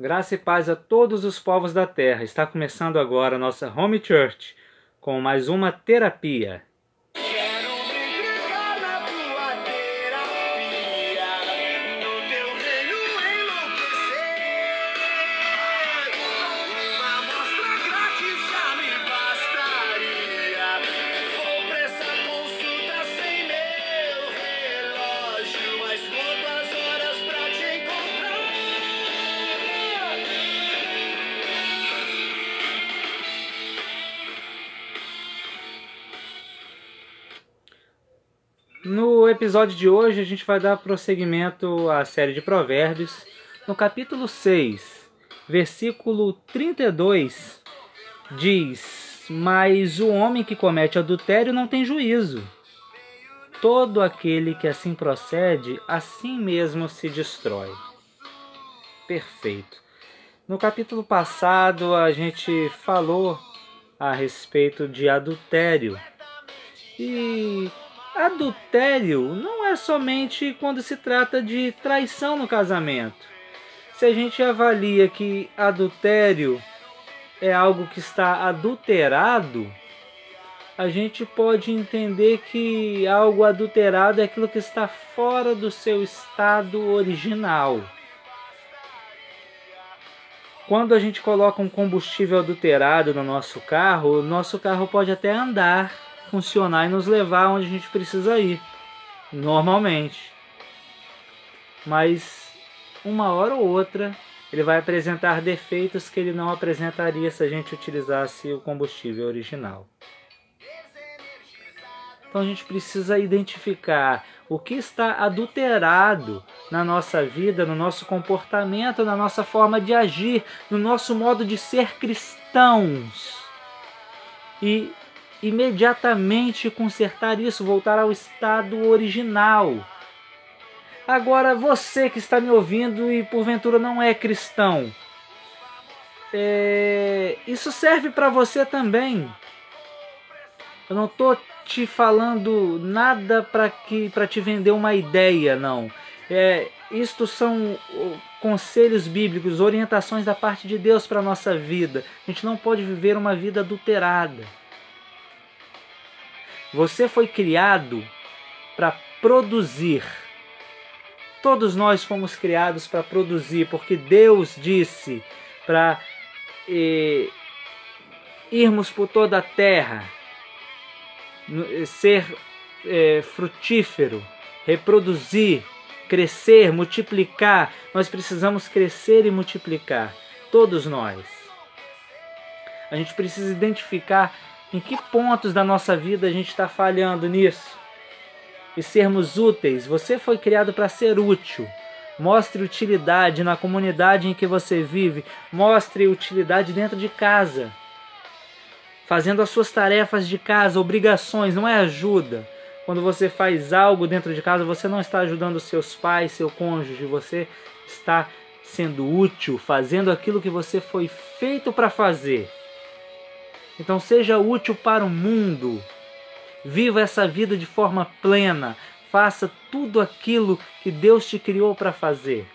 Graça e paz a todos os povos da terra. Está começando agora a nossa Home Church com mais uma terapia. No episódio de hoje a gente vai dar prosseguimento à série de Provérbios. No capítulo 6, versículo 32, diz: Mas o homem que comete adultério não tem juízo. Todo aquele que assim procede, assim mesmo se destrói. Perfeito. No capítulo passado a gente falou a respeito de adultério. E adultério não é somente quando se trata de traição no casamento. Se a gente avalia que adultério é algo que está adulterado, a gente pode entender que algo adulterado é aquilo que está fora do seu estado original. Quando a gente coloca um combustível adulterado no nosso carro, o nosso carro pode até andar, funcionar e nos levar onde a gente precisa ir, normalmente. Mas uma hora ou outra ele vai apresentar defeitos que ele não apresentaria se a gente utilizasse o combustível original. Então a gente precisa identificar o que está adulterado na nossa vida, no nosso comportamento, na nossa forma de agir, no nosso modo de ser cristãos. E imediatamente consertar isso, voltar ao estado original. Agora, você que está me ouvindo e porventura não é cristão, é, isso serve para você também. Eu não estou te falando nada para que para te vender uma ideia, não. É, isto são conselhos bíblicos, orientações da parte de Deus para a nossa vida. A gente não pode viver uma vida adulterada. Você foi criado para produzir. Todos nós fomos criados para produzir, porque Deus disse para eh, irmos por toda a terra, ser eh, frutífero, reproduzir, crescer, multiplicar. Nós precisamos crescer e multiplicar, todos nós. A gente precisa identificar em que pontos da nossa vida a gente está falhando nisso e sermos úteis. Você foi criado para ser útil. Mostre utilidade na comunidade em que você vive. Mostre utilidade dentro de casa. Fazendo as suas tarefas de casa, obrigações, não é ajuda. Quando você faz algo dentro de casa, você não está ajudando seus pais, seu cônjuge, você está sendo útil, fazendo aquilo que você foi feito para fazer. Então seja útil para o mundo. Viva essa vida de forma plena. Faça tudo aquilo que Deus te criou para fazer.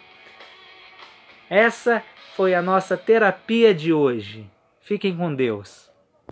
Essa foi a nossa terapia de hoje. Fiquem com Deus.